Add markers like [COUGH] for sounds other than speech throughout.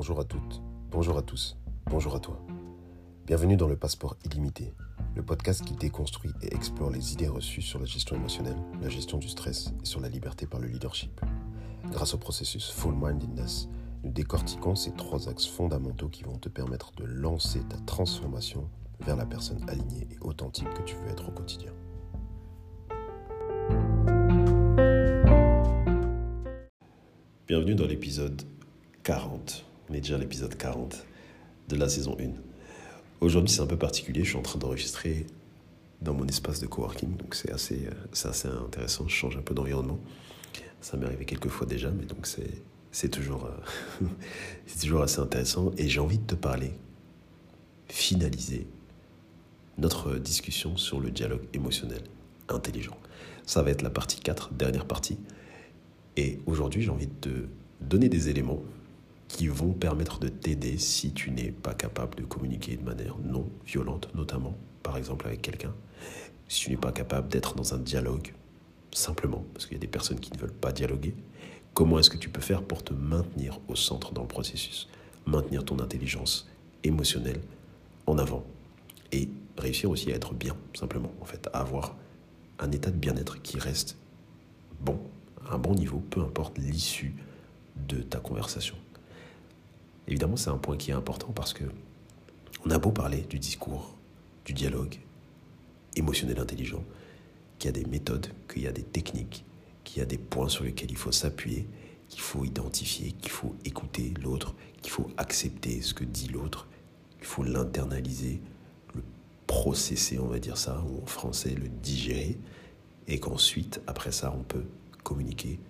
bonjour à toutes, bonjour à tous, bonjour à toi. Bienvenue dans le Passeport illimité, le podcast qui déconstruit et explore les idées reçues sur la gestion émotionnelle, la gestion du stress et sur la liberté par le leadership. Grâce au processus Full Mindedness, nous décortiquons ces trois axes fondamentaux qui vont te permettre de lancer ta transformation vers la personne alignée et authentique que tu veux être au quotidien. Bienvenue dans l'épisode 40. On est déjà à l'épisode 40 de la saison 1. Aujourd'hui, c'est un peu particulier. Je suis en train d'enregistrer dans mon espace de coworking, donc c'est assez, euh, assez intéressant. Je change un peu d'environnement. Ça m'est arrivé quelques fois déjà, mais donc c'est, toujours, euh, [LAUGHS] toujours assez intéressant. Et j'ai envie de te parler, finaliser notre discussion sur le dialogue émotionnel intelligent. Ça va être la partie 4, dernière partie. Et aujourd'hui, j'ai envie de te donner des éléments qui vont permettre de t'aider si tu n'es pas capable de communiquer de manière non violente, notamment, par exemple, avec quelqu'un. Si tu n'es pas capable d'être dans un dialogue, simplement, parce qu'il y a des personnes qui ne veulent pas dialoguer, comment est-ce que tu peux faire pour te maintenir au centre dans le processus, maintenir ton intelligence émotionnelle en avant et réussir aussi à être bien, simplement, en fait, à avoir un état de bien-être qui reste bon, à un bon niveau, peu importe l'issue de ta conversation. Évidemment, c'est un point qui est important parce que on a beau parler du discours, du dialogue émotionnel intelligent, qu'il y a des méthodes, qu'il y a des techniques, qu'il y a des points sur lesquels il faut s'appuyer, qu'il faut identifier, qu'il faut écouter l'autre, qu'il faut accepter ce que dit l'autre, qu'il faut l'internaliser, le processer, on va dire ça, ou en français le digérer, et qu'ensuite, après ça, on peut communiquer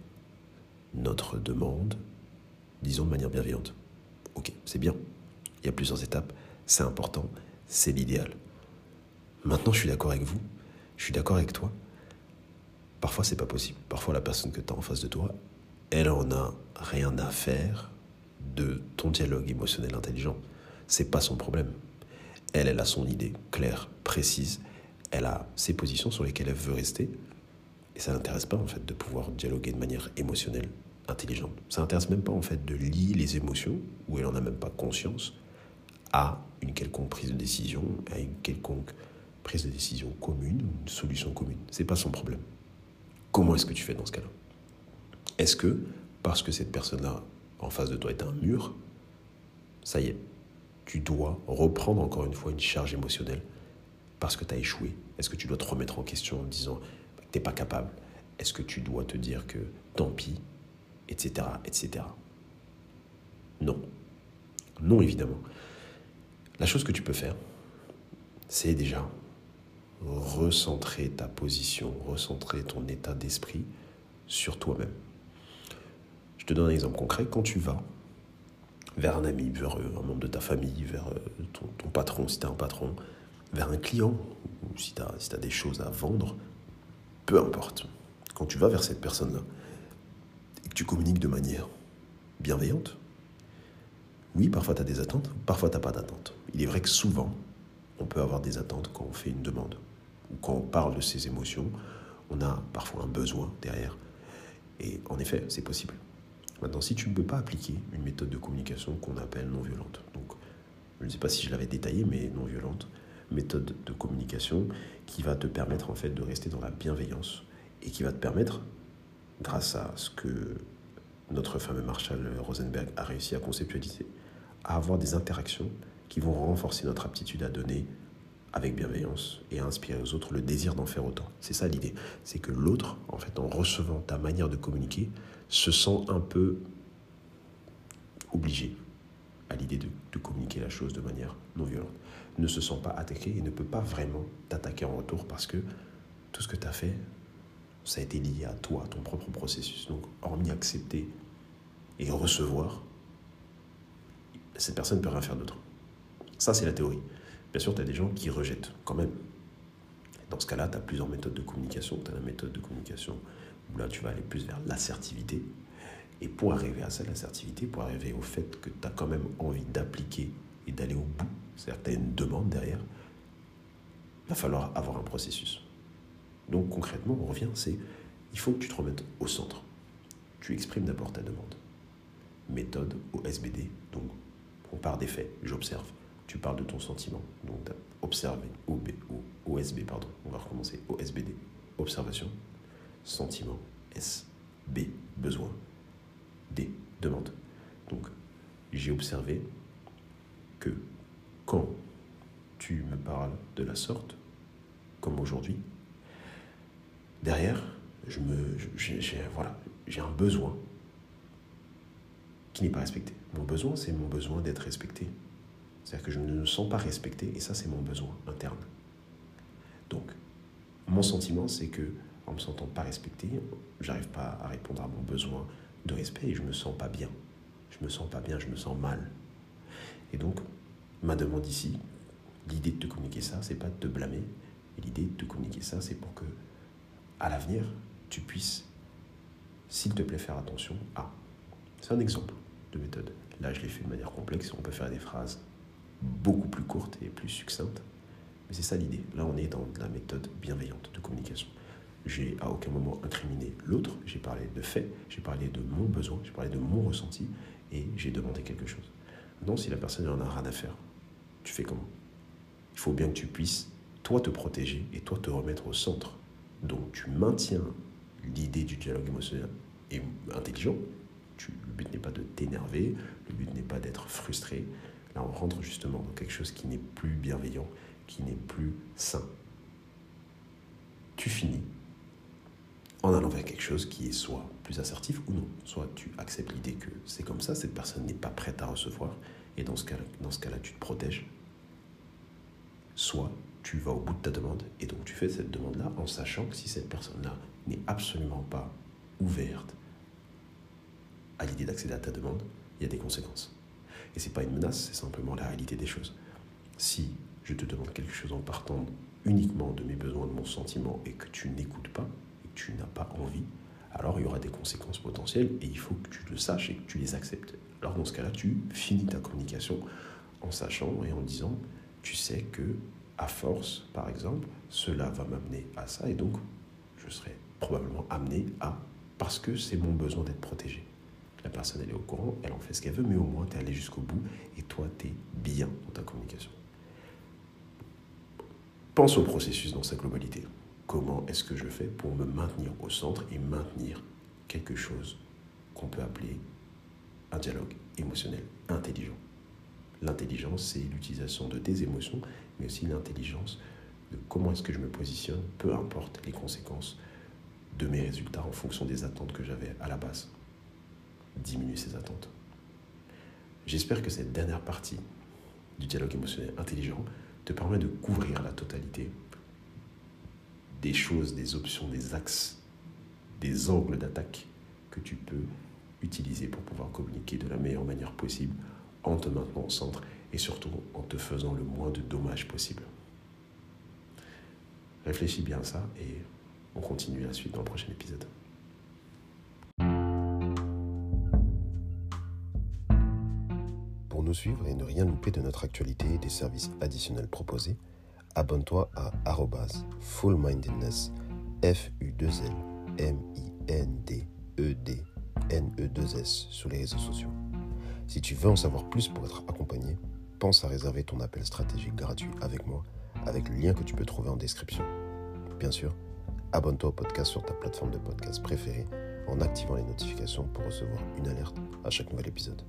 notre demande, disons de manière bienveillante. Ok, c'est bien. Il y a plusieurs étapes. C'est important. C'est l'idéal. Maintenant, je suis d'accord avec vous. Je suis d'accord avec toi. Parfois, c'est pas possible. Parfois, la personne que tu as en face de toi, elle en a rien à faire de ton dialogue émotionnel intelligent. C'est pas son problème. Elle, elle a son idée claire, précise. Elle a ses positions sur lesquelles elle veut rester. Et ça n'intéresse pas, en fait, de pouvoir dialoguer de manière émotionnelle intelligente. Ça n'intéresse même pas en fait de lier les émotions, où elle n'en a même pas conscience, à une quelconque prise de décision, à une quelconque prise de décision commune, une solution commune. C'est pas son problème. Comment est-ce que tu fais dans ce cas-là? Est-ce que parce que cette personne-là en face de toi est un mur, ça y est, tu dois reprendre encore une fois une charge émotionnelle parce que tu as échoué? Est-ce que tu dois te remettre en question en disant que tu n'es pas capable? Est-ce que tu dois te dire que tant pis, etc., etc. Non. Non, évidemment. La chose que tu peux faire, c'est déjà recentrer ta position, recentrer ton état d'esprit sur toi-même. Je te donne un exemple concret. Quand tu vas vers un ami, vers euh, un membre de ta famille, vers euh, ton, patron, si tu as un patron, vers un client, ou si tu si as des choses à vendre, peu importe. Quand tu vas vers cette personne-là, tu communiques de manière bienveillante. Oui, parfois tu as des attentes, parfois tu n'as pas d'attentes. Il est vrai que souvent, on peut avoir des attentes quand on fait une demande ou quand on parle de ses émotions. On a parfois un besoin derrière. Et en effet, c'est possible. Maintenant, si tu ne peux pas appliquer une méthode de communication qu'on appelle non violente, donc je ne sais pas si je l'avais détaillé, mais non violente, méthode de communication qui va te permettre en fait de rester dans la bienveillance et qui va te permettre grâce à ce que notre fameux Marshall Rosenberg a réussi à conceptualiser, à avoir des interactions qui vont renforcer notre aptitude à donner avec bienveillance et à inspirer aux autres le désir d'en faire autant. C'est ça l'idée. C'est que l'autre, en fait, en recevant ta manière de communiquer, se sent un peu obligé à l'idée de, de, communiquer la chose de manière non violente. Ne se sent pas attaqué et ne peut pas vraiment t'attaquer en retour parce que tout ce que tu as fait ça a été lié à toi, à ton propre processus. Donc, hormis accepter et recevoir, cette personne ne peut rien faire d'autre. Ça, c'est la théorie. Bien sûr, tu as des gens qui rejettent quand même. Dans ce cas-là, tu as plusieurs méthodes de communication. Tu as la méthode de communication où là, tu vas aller plus vers l'assertivité. Et pour arriver à ça, l'assertivité, pour arriver au fait que tu as quand même envie d'appliquer et d'aller au bout, c'est-à-dire que tu as une demande derrière, il va falloir avoir un processus. Donc concrètement, on revient, c'est il faut que tu te remettes au centre. Tu exprimes d'abord ta demande. méthode OSBD. Donc, on part des faits, j'observe. Tu parles de ton sentiment. Donc, observer, OB, OSB, pardon. On va recommencer. OSBD, observation, sentiment, S, B, besoin, D, demande. Donc, j'ai observé que quand tu me parles de la sorte, comme aujourd'hui, derrière, je me, j'ai, voilà, j'ai un besoin qui n'est pas respecté. Mon besoin, c'est mon besoin d'être respecté. C'est-à-dire que je ne me sens pas respecté, et ça, c'est mon besoin interne. Donc, mon sentiment, c'est que en me sentant pas respecté, j'arrive pas à répondre à mon besoin de respect et je me sens pas bien. Je me sens pas bien, je me sens mal. Et donc, ma demande ici, l'idée de te communiquer ça, c'est pas de te blâmer. L'idée de te communiquer ça, c'est pour que, à l'avenir, tu puisses, s'il te plaît, faire attention à. C'est un exemple de méthode. Là, je l'ai fait de manière complexe. On peut faire des phrases beaucoup plus courtes et plus succinctes. Mais c'est ça l'idée. Là, on est dans la méthode bienveillante de communication. J'ai à aucun moment incriminé l'autre. J'ai parlé de faits, j'ai parlé de mon besoin, j'ai parlé de mon ressenti et j'ai demandé quelque chose. Non, si la personne n'en a rien à faire, tu fais comment? Il faut bien que tu puisses, toi, te protéger et toi, te remettre au centre. Donc, tu maintiens l'idée du dialogue émotionnel et intelligent. le but n'est pas de t'énerver, le but n'est pas d'être frustré. Là, on rentre justement dans quelque chose qui n'est plus bienveillant, qui n'est plus sain. Tu finis en allant vers quelque chose qui est soit plus assertif ou non. Soit tu acceptes l'idée que c'est comme ça, cette personne n'est pas prête à recevoir, et dans ce cas-là, tu te protèges. Soit tu vas au bout de ta demande, et donc tu fais cette demande-là en sachant que si cette personne-là n'est absolument pas ouverte à l'idée d'accéder à ta demande, il y a des conséquences. Et ce n'est pas une menace, c'est simplement la réalité des choses. Si je te demande quelque chose en partant uniquement de mes besoins, de mon sentiment, et que tu n'écoutes pas, tu n'as pas envie, alors il y aura des conséquences potentielles et il faut que tu le saches et que tu les acceptes. Alors dans ce cas-là, tu finis ta communication en sachant et en disant, tu sais que à force, par exemple, cela va m'amener à ça et donc je serai probablement amené à parce que c'est mon besoin d'être protégé. La personne, elle est au courant, elle en fait ce qu'elle veut, mais au moins, tu es allé jusqu'au bout et toi, tu es bien dans ta communication. Pense au processus dans sa globalité comment est-ce que je fais pour me maintenir au centre et maintenir quelque chose qu'on peut appeler un dialogue émotionnel intelligent? L'intelligence, c'est l'utilisation de tes émotions, mais aussi l'intelligence de comment est-ce que je me positionne, peu importe les conséquences de mes résultats en fonction des attentes que j'avais à la base. Diminuer ces attentes. J'espère que cette dernière partie du dialogue émotionnel intelligent te permet de couvrir la totalité des choses, des options, des axes, des angles d'attaque que tu peux utiliser pour pouvoir communiquer de la meilleure manière possible en te maintenant au centre et surtout en te faisant le moins de dommages possible. Réfléchis bien à ça et on continue la suite dans le prochain épisode. Pour nous suivre et ne rien louper de notre actualité et des services additionnels proposés, abonne-toi à fullmindedness, F-U-2-L, M-I-N-D-E-D-N-E-2-S sur les réseaux sociaux. Si tu veux en savoir plus pour être accompagné, pense à réserver ton appel stratégique gratuit avec moi, avec le lien que tu peux trouver en description. Bien sûr, abonne-toi au podcast sur ta plateforme de podcast préférée en activant les notifications pour recevoir une alerte à chaque nouvel épisode.